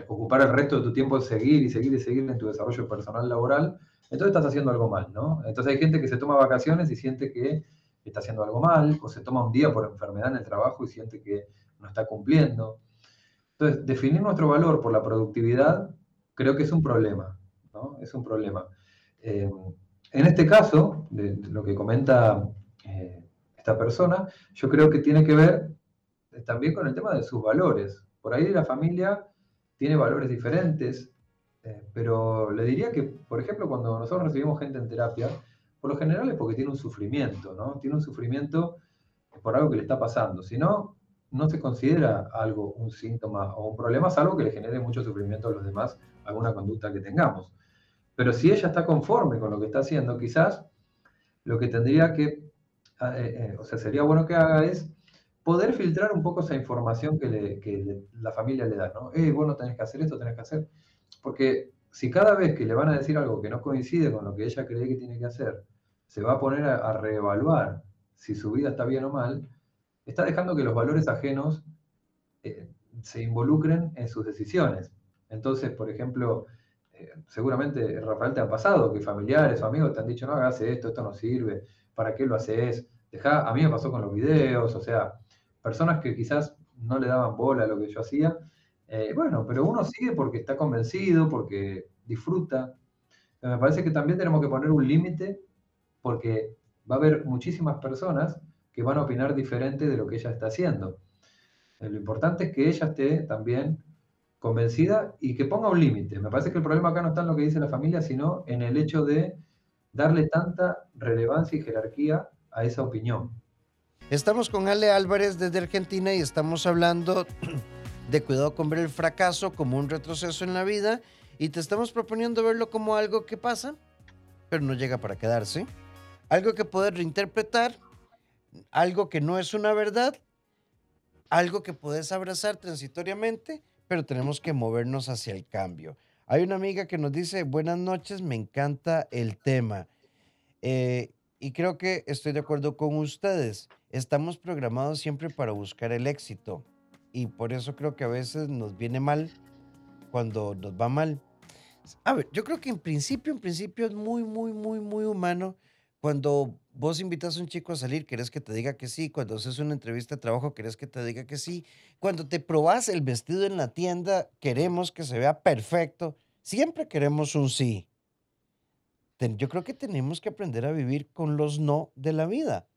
ocupar el resto de tu tiempo en seguir y seguir y seguir en tu desarrollo personal laboral, entonces estás haciendo algo mal, ¿no? Entonces hay gente que se toma vacaciones y siente que está haciendo algo mal, o se toma un día por enfermedad en el trabajo y siente que no está cumpliendo. Entonces, definir nuestro valor por la productividad creo que es un problema, ¿no? Es un problema. Eh, en este caso, de, lo que comenta eh, esta persona, yo creo que tiene que ver también con el tema de sus valores. Por ahí la familia tiene valores diferentes, eh, pero le diría que, por ejemplo, cuando nosotros recibimos gente en terapia, por lo general es porque tiene un sufrimiento, ¿no? Tiene un sufrimiento por algo que le está pasando. Si no, no se considera algo un síntoma o un problema, salvo que le genere mucho sufrimiento a los demás alguna conducta que tengamos. Pero si ella está conforme con lo que está haciendo, quizás lo que tendría que, ah, eh, eh, o sea, sería bueno que haga es poder filtrar un poco esa información que, la familia le da, ¿no? Eh, vos tenés que hacer esto, tenés que hacer. Porque si cada vez que le van a decir algo que no coincide con lo que ella cree que tiene que hacer, se va a poner a, reevaluar si su vida está bien o mal, está dejando que los valores ajenos eh, se involucren en sus decisiones. Entonces, por ejemplo, seguramente, Rafael, te ha pasado que familiares o amigos te han dicho, no hagas esto, esto no sirve, ¿para qué lo haces? Deja, a mí me pasó con los videos, o sea, personas que quizás no le daban bola a lo que yo hacía, eh, bueno, pero uno sigue porque está convencido, porque disfruta. Me parece que también tenemos que poner un límite porque va a haber muchísimas personas que van a opinar diferente de lo que ella está haciendo. Lo importante es que ella esté también convencida y que ponga un límite. Me parece que el problema acá no está en lo que dice la familia, sino en el hecho de darle tanta relevancia y jerarquía a esa opinión. Estamos con Ale Álvarez desde Argentina y estamos hablando <clears throat> de cuidado con ver el fracaso como un retroceso en la vida y te estamos proponiendo verlo como algo que pasa, pero no llega para quedarse. Algo que poder reinterpretar, algo que no es una verdad, algo que puedes abrazar transitoriamente, pero tenemos que movernos hacia el cambio. Hay una amiga que nos dice, buenas noches, me encanta el tema. Eh, y creo que estoy de acuerdo con ustedes. Estamos programados siempre para buscar el éxito y por eso creo que a veces nos viene mal cuando nos va mal. A ver, yo creo que en principio, en principio es muy, muy, muy, muy humano. Cuando vos invitas a un chico a salir, querés que te diga que sí. Cuando haces una entrevista de trabajo, querés que te diga que sí. Cuando te probás el vestido en la tienda, queremos que se vea perfecto. Siempre queremos un sí. Yo creo que tenemos que aprender a vivir con los no de la vida.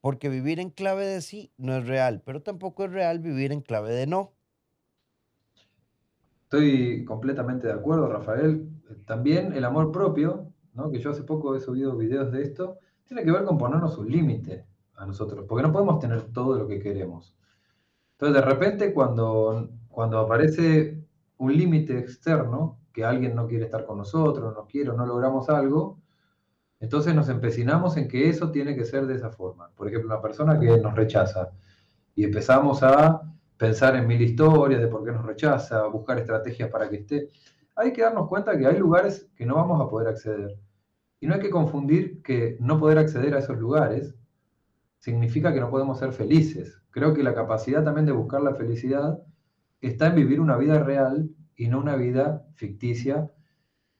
Porque vivir en clave de sí no es real, pero tampoco es real vivir en clave de no. Estoy completamente de acuerdo, Rafael. También el amor propio, que yo hace poco he subido videos de esto, tiene que ver con ponernos un límite a nosotros, porque no podemos tener todo lo que queremos. Entonces, de repente, cuando, cuando aparece un límite externo, que alguien no quiere estar con nosotros, no quiere no logramos algo, entonces nos empecinamos en que eso tiene que ser de esa forma. Por ejemplo, una persona que nos rechaza y empezamos a pensar en mil historias de por qué nos rechaza, buscar estrategias para que esté. Hay que darnos cuenta que hay lugares que no vamos a poder acceder. Y no hay que confundir que no poder acceder a esos lugares significa que no podemos ser felices. Creo que la capacidad también de buscar la felicidad está en vivir una vida real y no una vida ficticia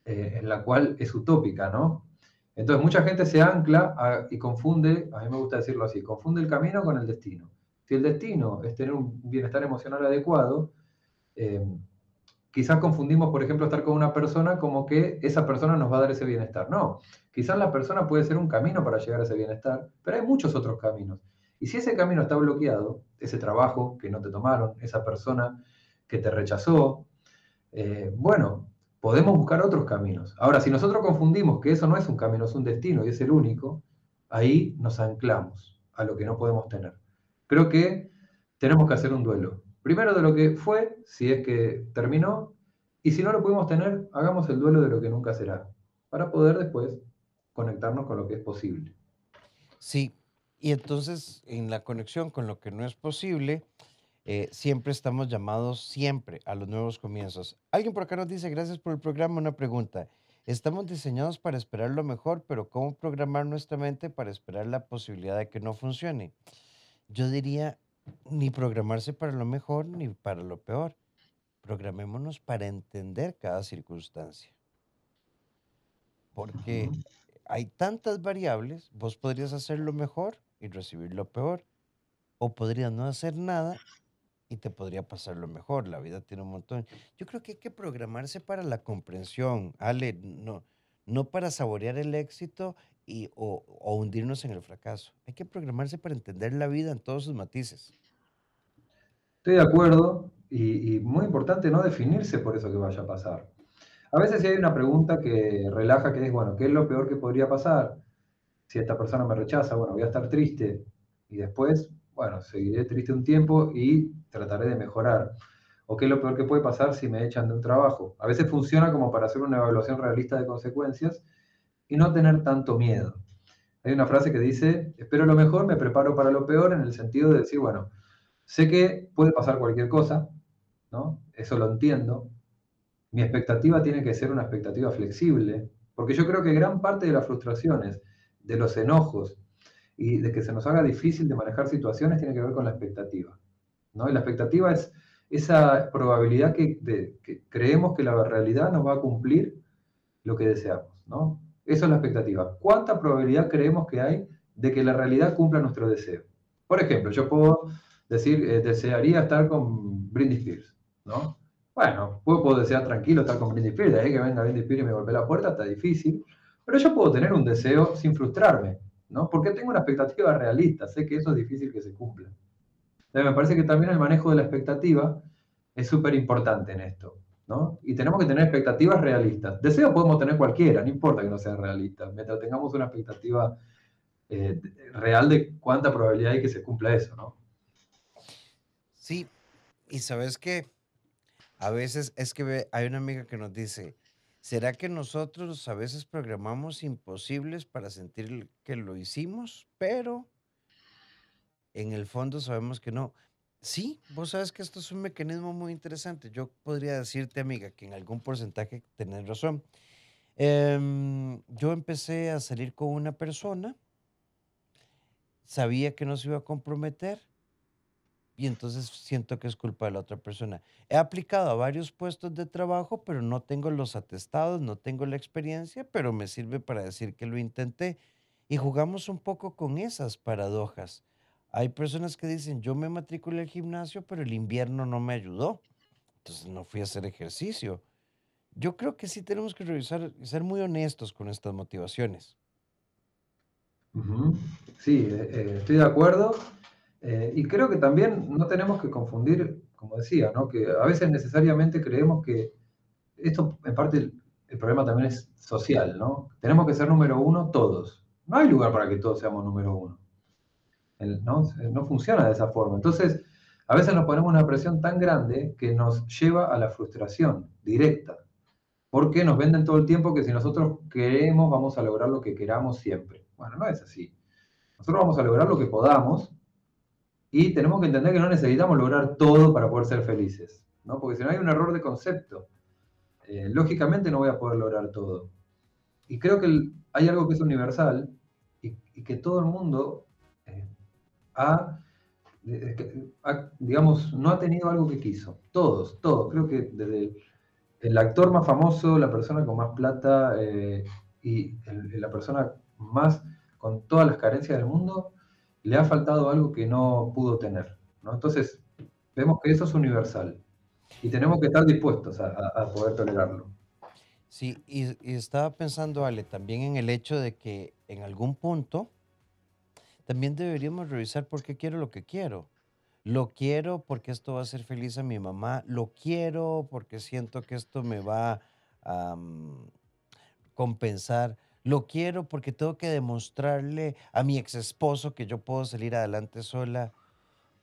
eh, en la cual es utópica, ¿no? Entonces mucha gente se ancla y confunde, a mí me gusta decirlo así, confunde el camino con el destino. Si el destino es tener un bienestar emocional adecuado, eh, quizás confundimos, por ejemplo, estar con una persona como que esa persona nos va a dar ese bienestar. No, quizás la persona puede ser un camino para llegar a ese bienestar, pero hay muchos otros caminos. Y si ese camino está bloqueado, ese trabajo que no te tomaron, esa persona que te rechazó, eh, bueno, podemos buscar otros caminos. Ahora, si nosotros confundimos que eso no es un camino, es un destino y es el único, ahí nos anclamos a lo que no podemos tener. Creo que tenemos que hacer un duelo. Primero de lo que fue, si es que terminó, y si no lo podemos tener, hagamos el duelo de lo que nunca será, para poder después conectarnos con lo que es posible. Sí, y entonces en la conexión con lo que no es posible, eh, siempre estamos llamados siempre a los nuevos comienzos. Alguien por acá nos dice, gracias por el programa, una pregunta. Estamos diseñados para esperar lo mejor, pero ¿cómo programar nuestra mente para esperar la posibilidad de que no funcione? Yo diría, ni programarse para lo mejor ni para lo peor. Programémonos para entender cada circunstancia. Porque hay tantas variables, vos podrías hacer lo mejor y recibir lo peor, o podrías no hacer nada y te podría pasar lo mejor. La vida tiene un montón. Yo creo que hay que programarse para la comprensión, Ale, no, no para saborear el éxito o, hundirnos en el fracaso. Hay que programarse para entender la vida en todos sus matices. Estoy de acuerdo y, muy importante no definirse por eso que vaya a pasar. A veces si hay una pregunta que relaja, que es, bueno, ¿qué es lo peor que podría pasar? Si esta persona me rechaza, bueno, voy a estar triste y después, bueno, seguiré triste un tiempo y trataré de mejorar. ¿O qué es lo peor que puede pasar si me echan de un trabajo? A veces funciona como para hacer una evaluación realista de consecuencias y no tener tanto miedo. Hay una frase que dice, espero lo mejor, me preparo para lo peor, en el sentido de decir, bueno, sé que puede pasar cualquier cosa, ¿no? Eso lo entiendo. Mi expectativa tiene que ser una expectativa flexible, porque yo creo que gran parte de las frustraciones, de los enojos y de que se nos haga difícil de manejar situaciones tiene que ver con la expectativa. ¿no? Y la expectativa es esa probabilidad que, que creemos que la realidad nos va a cumplir lo que deseamos. ¿no? Esa es la expectativa. ¿Cuánta probabilidad creemos que hay de que la realidad cumpla nuestro deseo? Por ejemplo, yo puedo decir, eh, desearía estar con Britney Spears, ¿no? Bueno, puedo, desear tranquilo estar con Britney Spears, de ahí que venga Britney Spears y me golpee la puerta, está difícil, pero yo puedo tener un deseo sin frustrarme, ¿no? Porque tengo una expectativa realista, sé que eso es difícil que se cumpla. Entonces, me parece que también el manejo de la expectativa es súper importante en esto. Y tenemos que tener expectativas realistas. Deseo podemos tener cualquiera, no importa que no sea realista, mientras tengamos una expectativa eh, real de cuánta probabilidad hay que se cumpla eso, ¿no? Sí, y sabes que a veces es que hay una amiga que nos dice, ¿será que nosotros a veces programamos imposibles para sentir que lo hicimos? Pero en el fondo sabemos que no. Sí, vos sabes que esto es un mecanismo muy interesante. Yo podría decirte, amiga, que en algún porcentaje tenés razón. Em, yo empecé a salir con una persona, sabía que no se iba a comprometer, y entonces siento que es culpa de la otra persona. He aplicado a varios puestos de trabajo, pero no tengo los atestados, no tengo la experiencia, pero me sirve para decir que lo intenté. Y jugamos un poco con esas paradojas. Hay personas que dicen, yo me matriculé al gimnasio, pero el invierno no me ayudó. Entonces no fui a hacer ejercicio. Yo creo que sí tenemos que revisar y ser muy honestos con estas motivaciones. Sí, eh, eh, estoy de acuerdo. Eh, y creo que también no tenemos que confundir, como decía, ¿no? que a veces necesariamente creemos que esto, en parte, el, el, problema también es social, ¿no? Tenemos que ser número uno todos. No hay lugar para que todos seamos número uno. ¿No? no funciona de esa forma. Entonces, a veces nos ponemos una presión tan grande que nos lleva a la frustración directa. Porque nos venden todo el tiempo que si nosotros queremos vamos a lograr lo que queramos siempre. Bueno, no es así. Nosotros vamos a lograr lo que podamos y tenemos que entender que no necesitamos lograr todo para poder ser felices, ¿no? Porque si no hay un error de concepto, eh, lógicamente no voy a poder lograr todo. Y creo que hay algo que es universal y, que todo el mundo ha, digamos, no ha tenido algo que quiso. Todos, todos. Creo que desde el actor más famoso, la persona con más plata eh, y la persona más con todas las carencias del mundo, le ha faltado algo que no pudo tener. ¿no? Entonces, vemos que eso es universal y tenemos que estar dispuestos a, poder tolerarlo. Sí, y, estaba pensando, Ale, también en el hecho de que en algún punto también deberíamos revisar por qué quiero lo que quiero. Lo quiero porque esto va a hacer feliz a mi mamá. Lo quiero porque siento que esto me va a compensar lo quiero porque tengo que demostrarle a mi ex esposo que yo puedo salir adelante sola.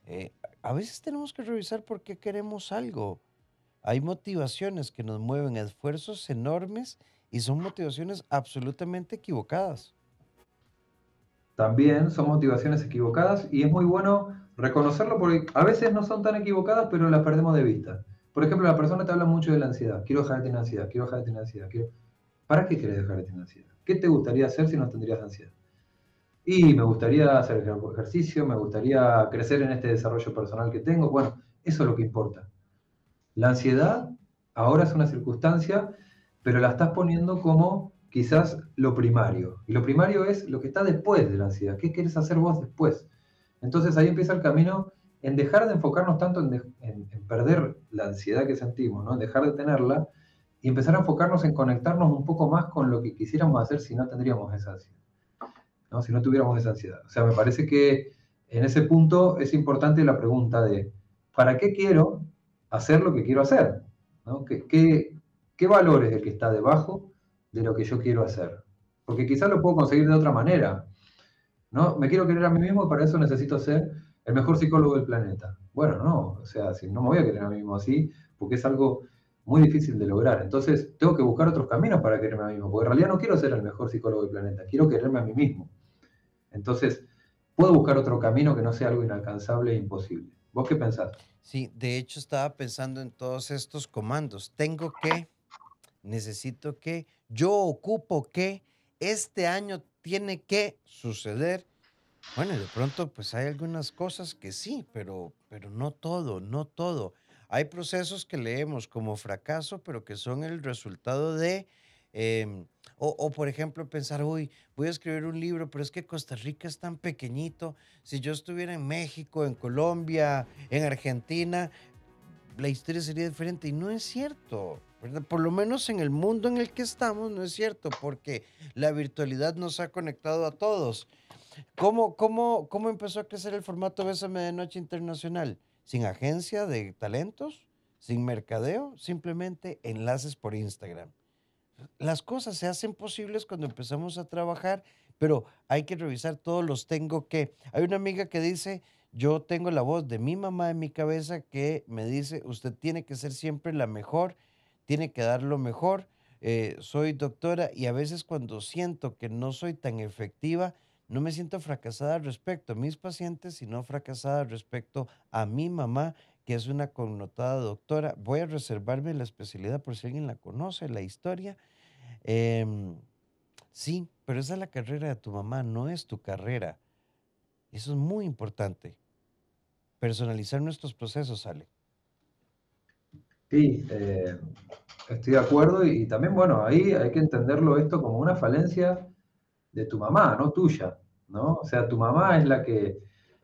Eh, a veces tenemos que revisar por qué queremos algo. Hay motivaciones que nos mueven esfuerzos enormes y son motivaciones absolutamente equivocadas. También son motivaciones equivocadas y es muy bueno reconocerlo porque a veces no son tan equivocadas, pero las perdemos de vista. Por ejemplo, la persona te habla mucho de la ansiedad. Quiero dejar de tener ansiedad, quiero dejar de tener ansiedad. ¿Para qué quieres dejar de tener ansiedad? ¿Qué te gustaría hacer si no tendrías ansiedad? Y me gustaría hacer ejercicio, me gustaría crecer en este desarrollo personal que tengo. Bueno, eso es lo que importa. La ansiedad ahora es una circunstancia, pero la estás poniendo como quizás lo primario. Y lo primario es lo que está después de la ansiedad. ¿Qué quieres hacer vos después? Entonces ahí empieza el camino en dejar de enfocarnos tanto en, perder la ansiedad que sentimos, ¿no? en dejar de tenerla y empezar a enfocarnos en conectarnos un poco más con lo que quisiéramos hacer si no tendríamos esa ansiedad, ¿no? si no tuviéramos esa ansiedad. O sea, me parece que en ese punto es importante la pregunta de, ¿para qué quiero hacer lo que quiero hacer? ¿no? ¿Qué, qué, qué valor es el que está debajo de lo que yo quiero hacer? Porque quizás lo puedo conseguir de otra manera. ¿no? Me quiero querer a mí mismo y para eso necesito ser el mejor psicólogo del planeta. Bueno, no, o sea, si no me voy a querer a mí mismo así, porque es algo muy difícil de lograr. Entonces, tengo que buscar otros caminos para quererme a mí mismo, porque en realidad no quiero ser el mejor psicólogo del planeta, quiero quererme a mí mismo. Entonces, puedo buscar otro camino que no sea algo inalcanzable e imposible. ¿Vos qué pensás? Sí, de hecho estaba pensando en todos estos comandos. Tengo que, necesito que, yo ocupo que, este año tiene que suceder. Bueno, de pronto pues hay algunas cosas que sí, pero, pero no todo, no todo. Hay procesos que leemos como fracaso, pero que son el resultado de, em, o, por ejemplo pensar, uy, voy a escribir un libro, pero es que Costa Rica es tan pequeñito. Si yo estuviera en México, en Colombia, en Argentina, la historia sería diferente. Y no es cierto. Por lo menos en el mundo en el que estamos, no es cierto, porque la virtualidad nos ha conectado a todos. ¿Cómo, cómo, cómo empezó a crecer el formato Bésame de Noche Internacional? sin agencia de talentos, sin mercadeo, simplemente enlaces por Instagram. Las cosas se hacen posibles cuando empezamos a trabajar, pero hay que revisar todos los tengo que. Hay una amiga que dice, yo tengo la voz de mi mamá en mi cabeza que me dice, usted tiene que ser siempre la mejor, tiene que dar lo mejor. Eh, soy doctora y a veces cuando siento que no soy tan efectiva, no me siento fracasada respecto a mis pacientes, sino fracasada respecto a mi mamá, que es una connotada doctora. Voy a reservarme la especialidad por si alguien la conoce, la historia. Em, sí, pero esa es la carrera de tu mamá, no es tu carrera. Eso es muy importante. personalizar nuestros procesos, Ale. Sí, eh, estoy de acuerdo y, también, bueno, ahí hay que entenderlo esto como una falencia de tu mamá, no tuya, ¿no? O sea, tu mamá es la que,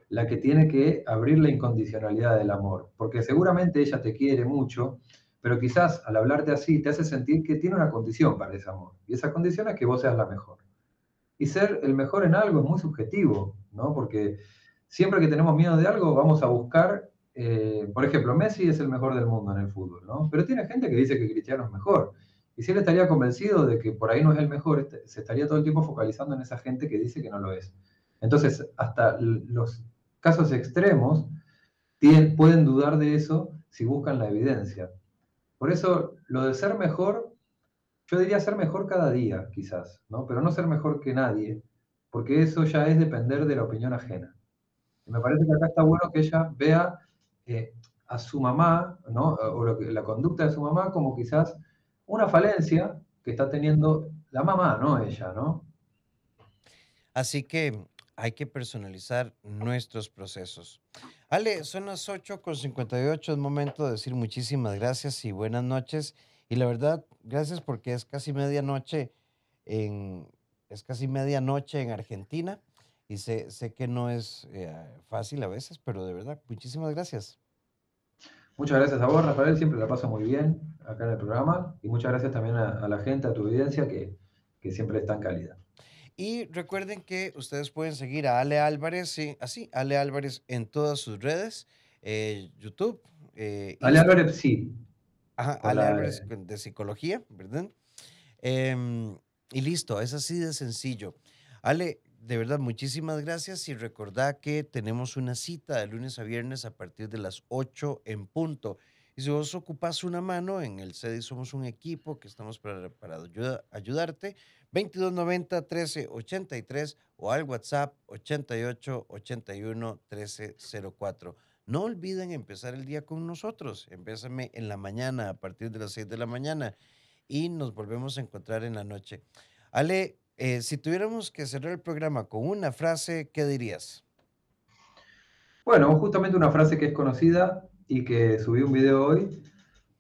la que tiene que abrir la incondicionalidad del amor, porque seguramente ella te quiere mucho, pero quizás al hablarte así te hace sentir que tiene una condición para ese amor, y esa condición es que vos seas la mejor. Y ser el mejor en algo es muy subjetivo, ¿no? Porque siempre que tenemos miedo de algo vamos a buscar eh, por ejemplo, Messi es el mejor del mundo en el fútbol, ¿no? Pero tiene gente que dice que Cristiano es mejor. Y si él estaría convencido de que por ahí no es el mejor, este, se estaría todo el tiempo focalizando en esa gente que dice que no lo es. Entonces, hasta los casos extremos pueden dudar de eso si buscan la evidencia. Por eso, lo de ser mejor, yo diría ser mejor cada día, quizás, ¿no? Pero no ser mejor que nadie, porque eso ya es depender de la opinión ajena. Y me parece que acá está bueno que ella vea a su mamá, ¿no? o la conducta de su mamá como quizás una falencia que está teniendo la mamá, no ella, ¿no? Así que hay que personalizar nuestros procesos. Ale, son las 8 con 58, es momento de decir muchísimas gracias y buenas noches. Y la verdad, gracias porque es casi medianoche en, es casi medianoche en Argentina. Y sé, sé que no es eh, fácil a veces, pero de verdad, muchísimas gracias. Muchas gracias a vos, Rafael, siempre la paso muy bien acá en el programa. Y muchas gracias también a, la gente, a tu audiencia, que, que siempre está en calidad. Y recuerden que ustedes pueden seguir a Ale Álvarez, sí, así, Ale Álvarez en todas sus redes, eh, YouTube. Eh, Ale Álvarez, sí. Ajá, Ale Álvarez de psicología, ¿verdad? Em, y listo, es así de sencillo. Ale, de verdad, muchísimas gracias y recordad que tenemos una cita de lunes a viernes a partir de las 8 en punto. Y si vos ocupas una mano, en el CEDI somos un equipo que estamos para, para ayudarte. 2290 1383 o al WhatsApp 88 81 1304. No olviden empezar el día con nosotros. Empézame en la mañana, a partir de las 6 de la mañana, y nos volvemos a encontrar en la noche. Ale, eh, si tuviéramos que cerrar el programa con una frase, ¿qué dirías? Bueno, justamente una frase que es conocida y que subí un video hoy,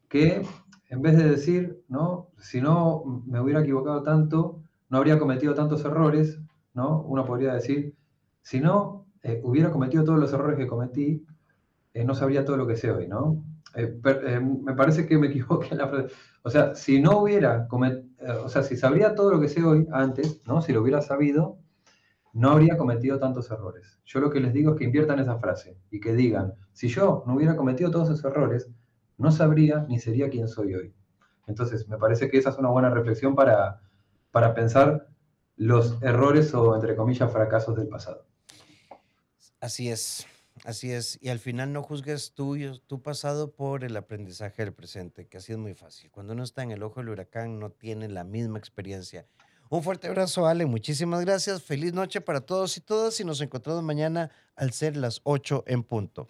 que en vez de decir, ¿no? Si no me hubiera equivocado tanto, no habría cometido tantos errores, ¿no? Uno podría decir, si no eh, hubiera cometido todos los errores que cometí, eh, no sabría todo lo que sé hoy, ¿no? me parece que me <laughs> equivoqué en la frase. O sea, si no hubiera cometido o sea, si sabría todo lo que sé hoy antes, ¿no? Si lo hubiera sabido, no habría cometido tantos errores. Yo lo que les digo es que inviertan esa frase y que digan, si yo no hubiera cometido todos esos errores, no sabría ni sería quien soy hoy. Entonces, me parece que esa es una buena reflexión para, para pensar los errores o, entre comillas, fracasos del pasado. Así es. Así es, y al final no juzgues tu, tu pasado por el aprendizaje del presente, que así es muy fácil. Cuando uno está en el ojo del huracán no tiene la misma experiencia. Un fuerte abrazo, Ale, muchísimas gracias, feliz noche para todos y todas y nos encontramos mañana al ser las 8 en punto.